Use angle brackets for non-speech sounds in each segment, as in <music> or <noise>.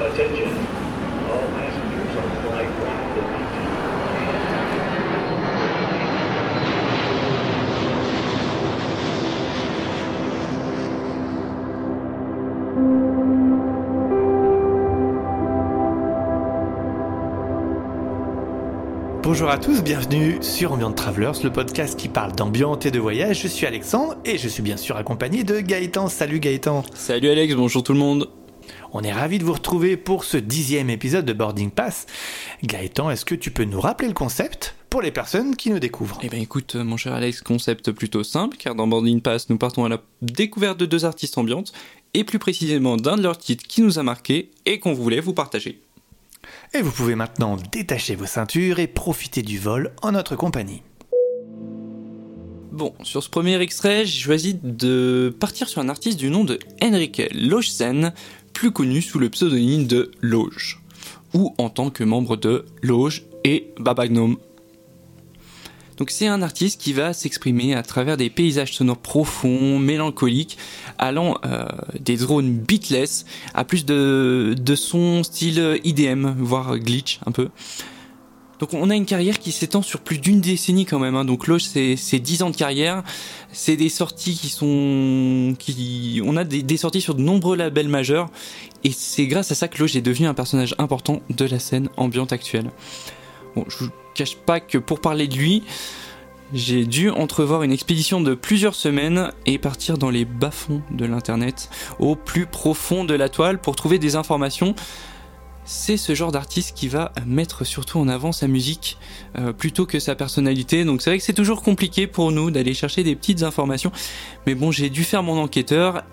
Attention, Bonjour à tous, bienvenue sur Ambient Travelers, le podcast qui parle d'ambiance et de voyage. Je suis Alexandre et je suis bien sûr accompagné de Gaëtan. Salut Gaëtan. Salut Alex, bonjour tout le monde. On est ravi de vous retrouver pour ce dixième épisode de Boarding Pass. Gaëtan, est-ce que tu peux nous rappeler le concept pour les personnes qui nous découvrent? Eh bien écoute mon cher Alex, concept plutôt simple car dans Boarding Pass nous partons à la découverte de deux artistes ambiantes et plus précisément d'un de leurs titres qui nous a marqué et qu'on voulait vous partager. Et vous pouvez maintenant détacher vos ceintures et profiter du vol en notre compagnie. Bon, sur ce premier extrait, j'ai choisi de partir sur un artiste du nom de Enrique Lojsen, plus connu sous le pseudonyme de Loge, ou en tant que membre de Loge et Baba Gnome. Donc c'est un artiste qui va s'exprimer à travers des paysages sonores profonds, mélancoliques, allant euh, des drones beatless à plus de, de son style IDM, voire glitch un peu. Donc on a une carrière qui s'étend sur plus d'une décennie quand même. Hein. Donc Loge c'est c'est 10 ans de carrière. C'est des sorties qui sont qui on a des, des sorties sur de nombreux labels majeurs et c'est grâce à ça que Loge est devenu un personnage important de la scène ambiante actuelle. Bon, je vous cache pas que pour parler de lui, j'ai dû entrevoir une expédition de plusieurs semaines et partir dans les bas-fonds de l'internet, au plus profond de la toile pour trouver des informations c'est ce genre d'artiste qui va mettre surtout en avant sa musique euh, plutôt que sa personnalité. Donc c'est vrai que c'est toujours compliqué pour nous d'aller chercher des petites informations. Mais bon, j'ai dû faire mon enquêteur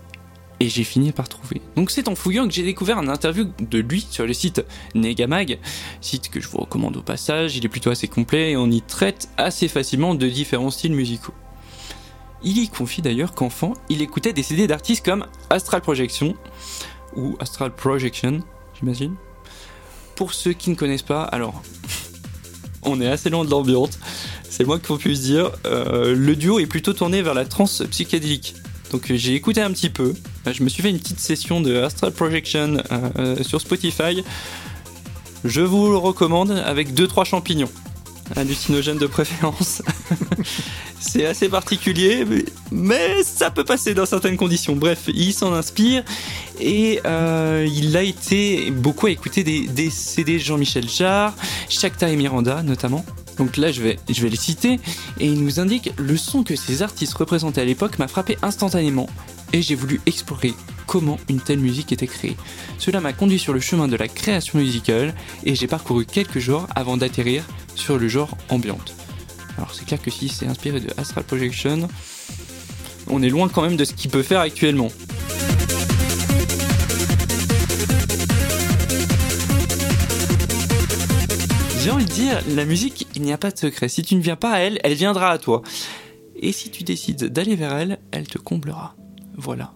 et j'ai fini par trouver. Donc c'est en fouillant que j'ai découvert un interview de lui sur le site Negamag, site que je vous recommande au passage. Il est plutôt assez complet et on y traite assez facilement de différents styles musicaux. Il y confie d'ailleurs qu'enfant, il écoutait des CD d'artistes comme Astral Projection ou Astral Projection, j'imagine pour ceux qui ne connaissent pas, alors, <laughs> on est assez loin de l'ambiance, c'est le moins faut puisse dire. Euh, le duo est plutôt tourné vers la trance psychédélique. Donc euh, j'ai écouté un petit peu, Euh, je me suis fait une petite session de Astral Projection euh, sur Spotify. Je vous le recommande avec 2-3 champignons, hallucinogènes de préférence. <laughs> c'est assez particulier, mais, ça peut passer dans certaines conditions. Bref, il s'en inspire et il a été beaucoup à écouter des, CD Jean-Michel Jarre, Shakhtar et Miranda notamment. Donc là, je vais, je vais les citer et il nous indique le son que ces artistes représentaient à l'époque m'a frappé instantanément et j'ai voulu explorer comment une telle musique était créée. Cela m'a conduit sur le chemin de la création musicale et j'ai parcouru quelques jours avant d'atterrir sur le genre ambiante. Alors c'est clair que si c'est inspiré de Astral Projection, on est loin quand même de ce qu'il peut faire actuellement. J'ai envie de dire, la musique, il n'y a pas de secret. Si tu ne viens pas à elle, elle viendra à toi. Et si tu décides d'aller vers elle, elle te comblera. Voilà.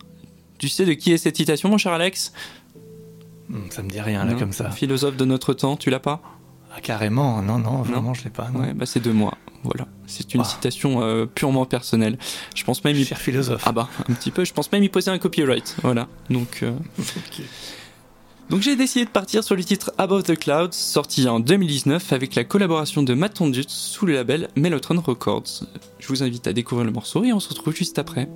Tu sais de qui est cette citation, mon cher Alex? Hmm, Ça me dit rien là Non, comme ça. Philosophe de notre temps, tu l'as pas? Ah, carrément, non, non, vraiment je l'ai pas. non. Ouais, bah c'est de moi. Voilà. C'est une citation euh, purement personnelle. Je pense même y... Cher philosophe. Ah bah, un petit peu. Je pense même y poser un copyright. Voilà. Donc, euh. Donc j'ai décidé de partir sur le titre Above the Clouds, sorti en 2019 avec la collaboration de Matt sous le label Mellotron Records. Je vous invite à découvrir le morceau et on se retrouve juste après.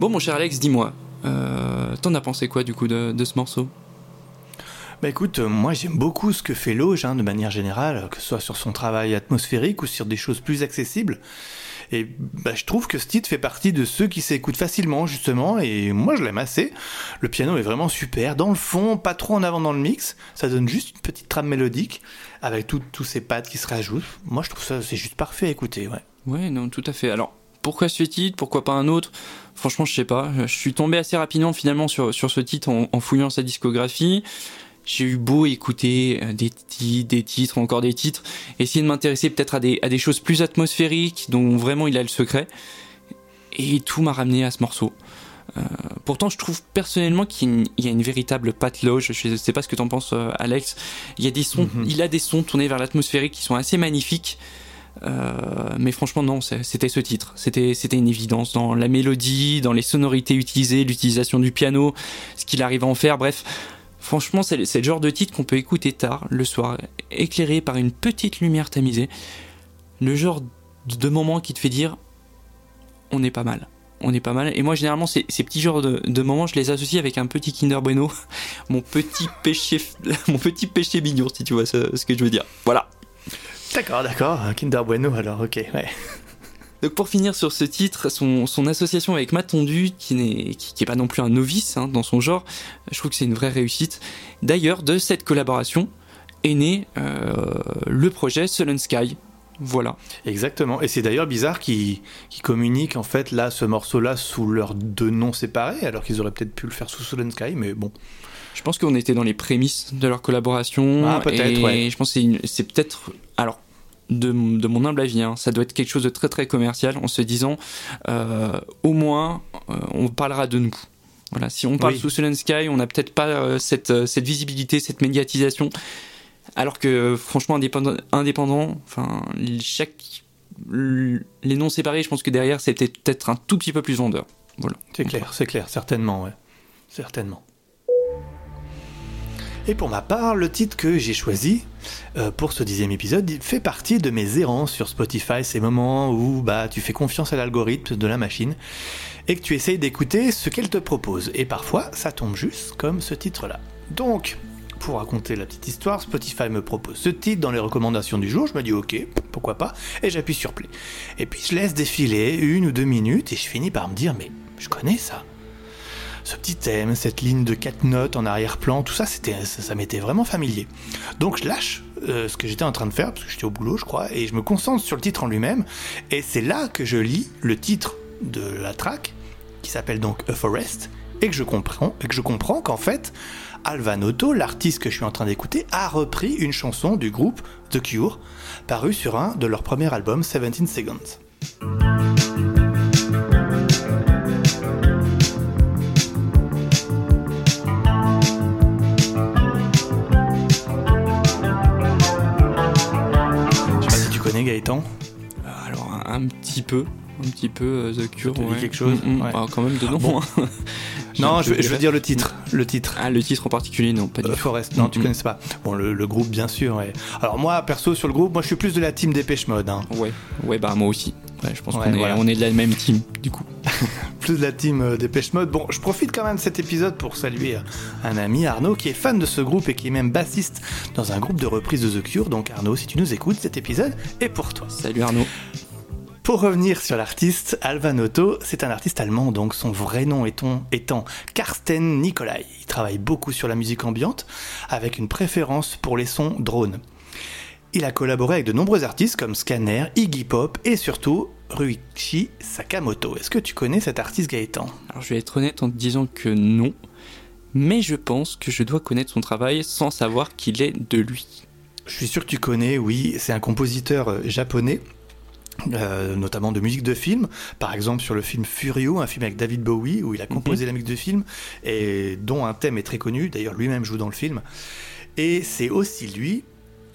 Bon, mon cher Alex, dis-moi, euh, t'en as pensé quoi du coup de, de ce morceau? Bah écoute, euh, moi j'aime beaucoup ce que fait Loge, hein, de manière générale, que ce soit sur son travail atmosphérique ou sur des choses plus accessibles. Et bah, je trouve que ce titre fait partie de ceux qui s'écoutent facilement, justement, et moi je l'aime assez. Le piano est vraiment super, dans le fond, pas trop en avant dans le mix, ça donne juste une petite trame mélodique, avec tous ces pads qui se rajoutent. Moi je trouve ça, c'est juste parfait à écouter, ouais. Ouais, non, tout à fait. Alors, pourquoi ce titre Pourquoi pas un autre? Franchement, je sais pas. Je suis tombé assez rapidement finalement sur, sur ce titre en, en fouillant sa discographie. J'ai eu beau écouter euh, des titres, des titres, encore des titres, essayer de m'intéresser peut-être à des, à des choses plus atmosphériques dont vraiment il a le secret. Et tout m'a ramené à ce morceau. Euh, pourtant, je trouve personnellement qu'il y a une- il y a une véritable patte loge. Je sais pas ce que t'en penses, euh, Alex. Il y a des sons, Mhm. il a des sons tournés vers l'atmosphérique qui sont assez magnifiques. Euh, mais franchement, non, c'était ce titre. C'était, une évidence dans la mélodie, dans les sonorités utilisées, l'utilisation du piano, ce qu'il arrive à en faire. Bref, franchement, c'est, le- genre de titre qu'on peut écouter tard, le soir, éclairé par une petite lumière tamisée. Le genre de moment qui te fait dire on est pas mal. On est pas mal. Et moi, généralement, ces, petits genres de, moments, je les associe avec un petit Kinder Bueno. <laughs> mon petit péché, <laughs> mon petit péché mignon, si tu vois ce que je veux dire. Voilà. D'accord, d'accord, Kinder Bueno alors, ok, ouais. <laughs> Donc pour finir sur ce titre, son, son association avec Matt Tondu, qui n'est qui, qui est pas non plus un novice hein, dans son genre, je trouve que c'est une vraie réussite. D'ailleurs, de cette collaboration est né euh, le projet Sullen Sky. Voilà. Exactement. Et c'est d'ailleurs bizarre qu'ils communiquent en fait là ce morceau-là sous leurs deux noms séparés, alors qu'ils auraient peut-être pu le faire sous and Sky, mais bon. Je pense qu'on était dans les prémices de leur collaboration. Ah, peut-être, ouais. je pense que c'est peut-être. Alors, de, de mon humble avis, hein, ça doit être quelque chose de très très commercial en se disant euh, au moins euh, on parlera de nous. Voilà, si on parle Oui. sous Soul Sky, on n'a peut-être pas euh, cette, cette visibilité, cette médiatisation. Alors que franchement, indépendant, indépendant enfin, chaque. Les noms séparés, je pense que derrière, c'est peut-être peut-être un tout petit peu plus vendeur. Voilà. C'est clair, c'est clair, certainement, ouais. Certainement. Et pour ma part, le titre que j'ai choisi euh, pour ce dixième épisode fait partie de mes errances sur Spotify, ces moments où bah, tu fais confiance à l'algorithme de la machine et que tu essayes d'écouter ce qu'elle te propose. Et parfois, ça tombe juste comme ce titre-là. Donc, pour raconter la petite histoire, Spotify me propose ce titre dans les recommandations du jour. Je me dis ok, pourquoi pas, et j'appuie sur play. Et puis je laisse défiler une ou deux minutes et je finis par me dire mais je connais ça. Ce petit thème, cette ligne de quatre notes en arrière-plan, tout ça, c'était, ça, m'était vraiment familier. Donc je lâche euh, ce que j'étais en train de faire, parce que j'étais au boulot, je crois, et je me concentre sur le titre en lui-même. Et c'est là que je lis le titre de la track, qui s'appelle donc A Forest, et que je comprends, et que je comprends qu'en fait, Alvanotto, l'artiste que je suis en train d'écouter, a repris une chanson du groupe The Cure, parue sur un de leur premier album, 17 Seconds. Petit peu. Un petit peu euh, The Cure. te dit ouais. quelque chose Mm, mm. Ouais. Ah, quand même de nom. Bon. hein. <laughs> Non, je, veux dire le titre. Le titre. Ah, le titre en particulier, non, pas du Euh. Forest, non, tu Mm, connais pas. Bon, le, le groupe, bien sûr. Alors moi, perso, sur le groupe, moi, je suis plus de la team Dépêche Mode. Hein. Ouais, ouais, bah moi aussi. Ouais, je pense qu'on est, voilà. on est de la même team, du coup. <laughs> Plus de la team euh, Dépêche Mode. Bon, je profite quand même de cet épisode pour saluer euh, un ami, Arnaud, qui est fan de ce groupe et qui est même bassiste dans un groupe de reprise de The Cure. Donc Arnaud, si tu nous écoutes, cet épisode est pour toi. Salut Arnaud. Pour revenir sur l'artiste, Alvan Otto, c'est un artiste allemand, donc son vrai nom étant, étant Karsten Nicolai. Il travaille beaucoup sur la musique ambiante, avec une préférence pour les sons drones. Il a collaboré avec de nombreux artistes comme Scanner, Iggy Pop et surtout Ruichi Sakamoto. Est-ce que tu connais cet artiste Gaëtan? Alors je vais être honnête en te disant que non, mais je pense que je dois connaître son travail sans savoir qu'il est de lui. Je suis sûr que tu connais, oui, c'est un compositeur euh, japonais euh, notamment de musique de film, par exemple sur le film Furio, un film avec David Bowie, où il a composé la musique de film, et dont un thème est très connu, d'ailleurs lui-même joue dans le film. Et c'est aussi lui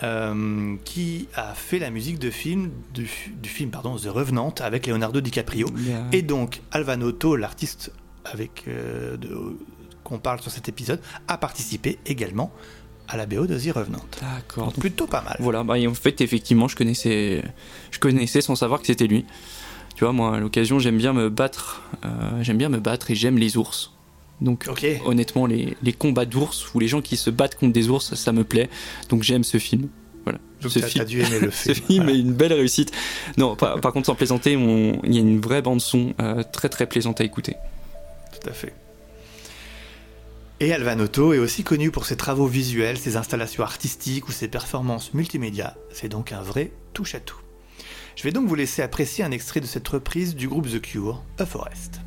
euh, qui a fait la musique de film, du, du film pardon, The Revenant avec Leonardo DiCaprio. Yeah. Et donc Alvan Otto, l'artiste avec euh, qu'on parle sur cet épisode, a participé également à la BO de The Revenant. D'accord. Donc plutôt pas mal. Voilà, bah, et en fait, effectivement, je connaissais, je connaissais sans savoir que c'était lui. Tu vois, moi, à l'occasion, j'aime bien me battre. euh, j'aime bien me battre et j'aime les ours. Donc, honnêtement, les, les combats d'ours ou les gens qui se battent contre des ours, ça me plaît. Donc, j'aime ce film. Voilà. Donc ce film, dû aimer le <laughs> ce film. film Voilà. est une belle réussite. Non, par, par contre, sans plaisanter, il y a une vraie bande son euh, très très plaisante à écouter. Tout à fait. Et Alvan Otto est aussi connu pour ses travaux visuels, ses installations artistiques ou ses performances multimédia. C'est donc un vrai touche-à-tout. Je vais donc vous laisser apprécier un extrait de cette reprise du groupe The Cure, A Forest.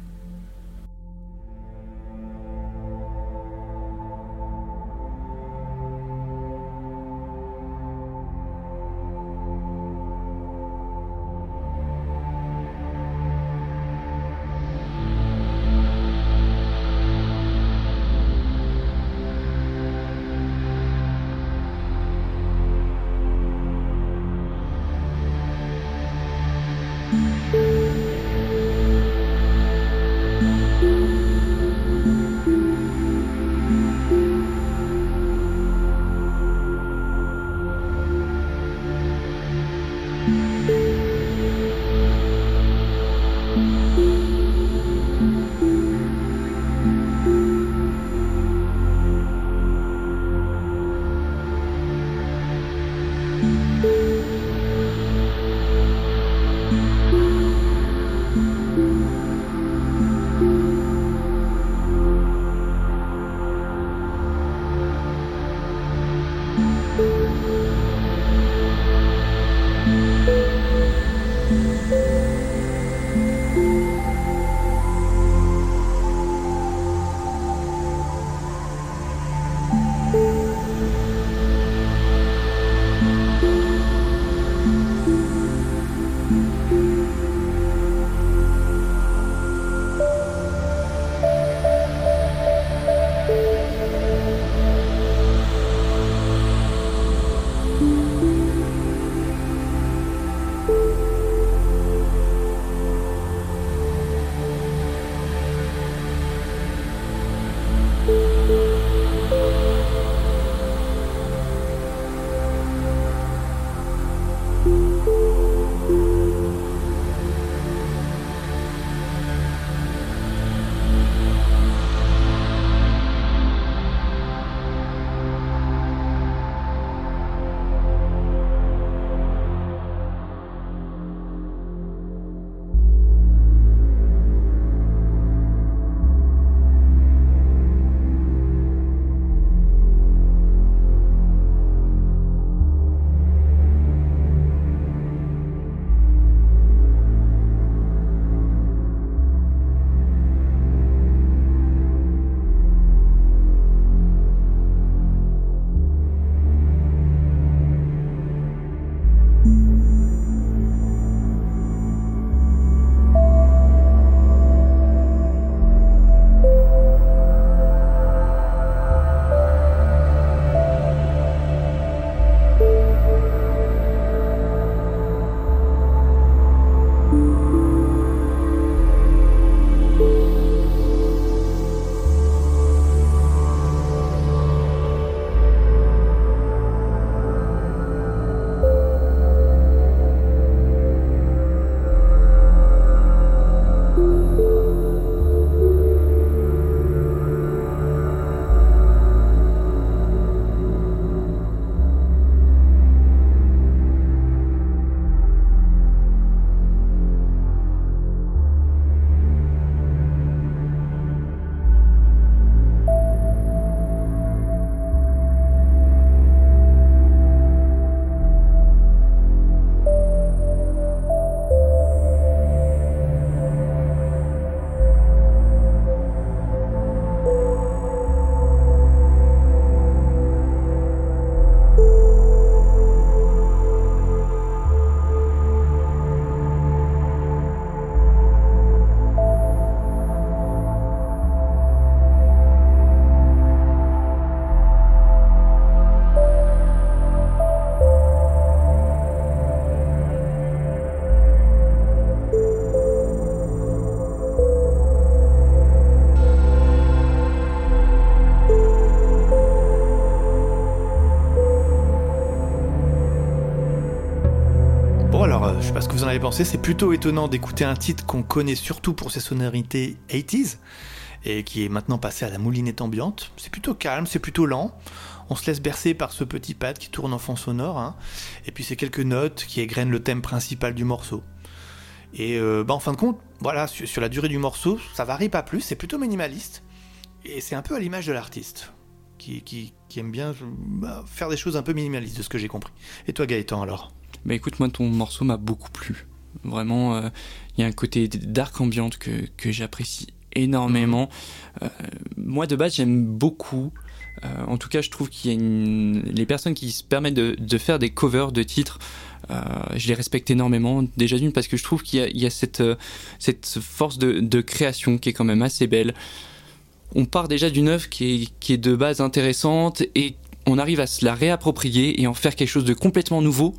C'est plutôt étonnant d'écouter un titre qu'on connaît surtout pour ses sonorités 80s et qui est maintenant passé à la moulinette ambiante. C'est plutôt calme, c'est plutôt lent. On se laisse bercer par ce petit pad qui tourne en fond sonore, hein. et puis ces quelques notes qui égrènent le thème principal du morceau. Et euh, bah, en fin de compte, voilà, sur, la durée du morceau, ça varie pas plus, c'est plutôt minimaliste, et c'est un peu à l'image de l'artiste, qui aime bien bah, faire des choses un peu minimalistes, de ce que j'ai compris. Et toi Gaëtan alors? Bah écoute, moi ton morceau m'a beaucoup plu. Vraiment, euh, il y a un côté dark ambiante que, que j'apprécie énormément. Euh, moi de base, j'aime beaucoup. euh, en tout cas, je trouve qu'il y a une... les personnes qui se permettent de, de faire des covers de titres. euh, je les respecte énormément. Déjà d'une parce que je trouve qu'il y a, il y a cette, euh, cette force de, de création qui est quand même assez belle. On part déjà d'une œuvre qui est, qui est de base intéressante et on arrive à se la réapproprier et en faire quelque chose de complètement nouveau.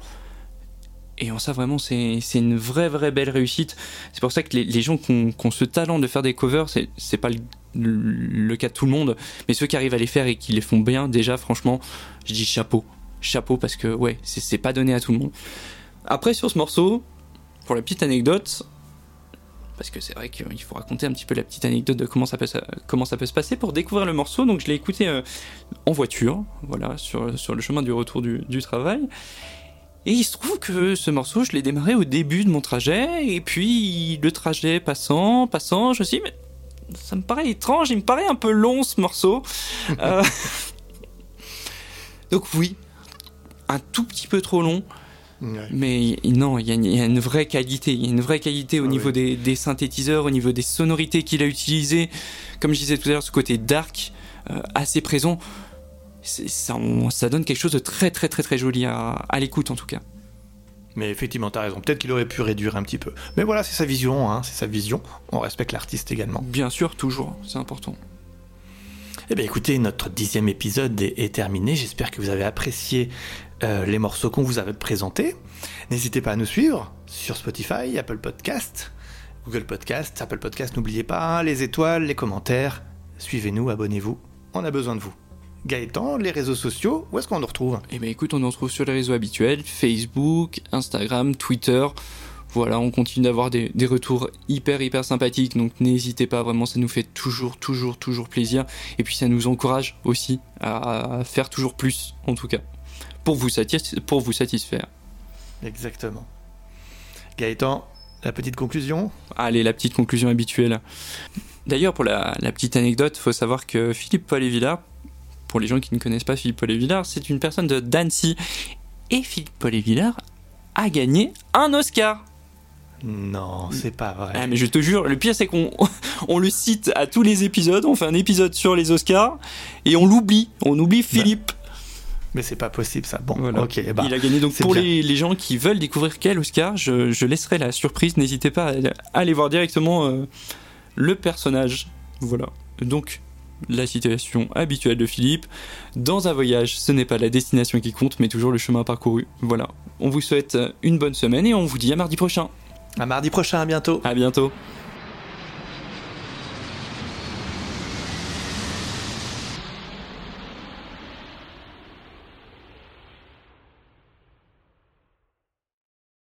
Et en ça, vraiment, c'est une vraie, vraie belle réussite. C'est pour ça que les, les gens qui ont, qui ont ce talent de faire des covers, c'est pas le, le cas de tout le monde, mais ceux qui arrivent à les faire et qui les font bien, déjà, franchement, je dis chapeau. Chapeau parce que, ouais, c'est pas donné à tout le monde. Après, sur ce morceau, pour la petite anecdote, parce que c'est vrai qu'il faut raconter un petit peu la petite anecdote de comment ça peut, comment ça peut se passer pour découvrir le morceau. Donc, je l'ai écouté euh, en voiture, voilà, sur, sur le chemin du retour du, du travail. Et il se trouve que ce morceau, je l'ai démarré au début de mon trajet, et puis le trajet passant, passant, je me suis dit, mais ça me paraît étrange, il me paraît un peu long ce morceau. <laughs> Euh, Donc oui, un tout petit peu trop long, mais non, il y, a une- il y a une vraie qualité, il y a une vraie qualité au Ah niveau oui. des, des synthétiseurs, au niveau des sonorités qu'il a utilisées. Comme je disais tout à l'heure, ce côté dark, euh, assez présent, ça, on- ça donne quelque chose de très très très très joli à, à l'écoute en tout cas. Mais effectivement, t'as raison. Peut-être qu'il aurait pu réduire un petit peu. Mais voilà, c'est sa vision, hein, c'est sa vision. On respecte l'artiste également. Bien sûr, toujours, c'est important. Eh bien écoutez, notre dixième épisode est, est terminé. J'espère que vous avez apprécié euh, les morceaux qu'on vous avait présentés. N'hésitez pas à nous suivre sur Spotify, Apple Podcast, Google Podcast, Apple Podcast. N'oubliez pas hein, les étoiles, les commentaires. Suivez-nous, abonnez-vous. On a besoin de vous. Gaëtan, les réseaux sociaux, où est-ce qu'on nous retrouve? Et ben écoute, on nous retrouve sur les réseaux habituels, Facebook, Instagram, Twitter. Voilà, on continue d'avoir des, des retours hyper hyper sympathiques, donc n'hésitez pas, vraiment ça nous fait toujours toujours toujours plaisir. Et puis ça nous encourage aussi à, à faire toujours plus, en tout cas, pour vous, satis- pour vous satisfaire. Exactement. Gaëtan, la petite conclusion? Allez, la petite conclusion habituelle. D'ailleurs, pour la, la petite anecdote, faut savoir que Philippe Paul et Villard, pour les gens qui ne connaissent pas Philippe Paul Villard, c'est une personne de d'Annecy. Et Philippe Paul Villard a gagné un Oscar. Non, c'est pas vrai. Ah, mais je te jure, le pire c'est qu'on <laughs> on le cite à tous les épisodes, on fait un épisode sur les Oscars et on l'oublie, on oublie Philippe. Mais c'est pas possible ça. Bon, Voilà. ok. bah, Il a gagné donc pour les, les gens qui veulent découvrir quel Oscar, je, je laisserai la surprise, n'hésitez pas à, à aller voir directement euh, le personnage. Voilà. Donc la situation habituelle de Philippe. Dans un voyage, ce n'est pas la destination qui compte, mais toujours le chemin parcouru. Voilà. On vous souhaite une bonne semaine et on vous dit à mardi prochain. À mardi prochain, à bientôt. À bientôt.